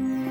Bye.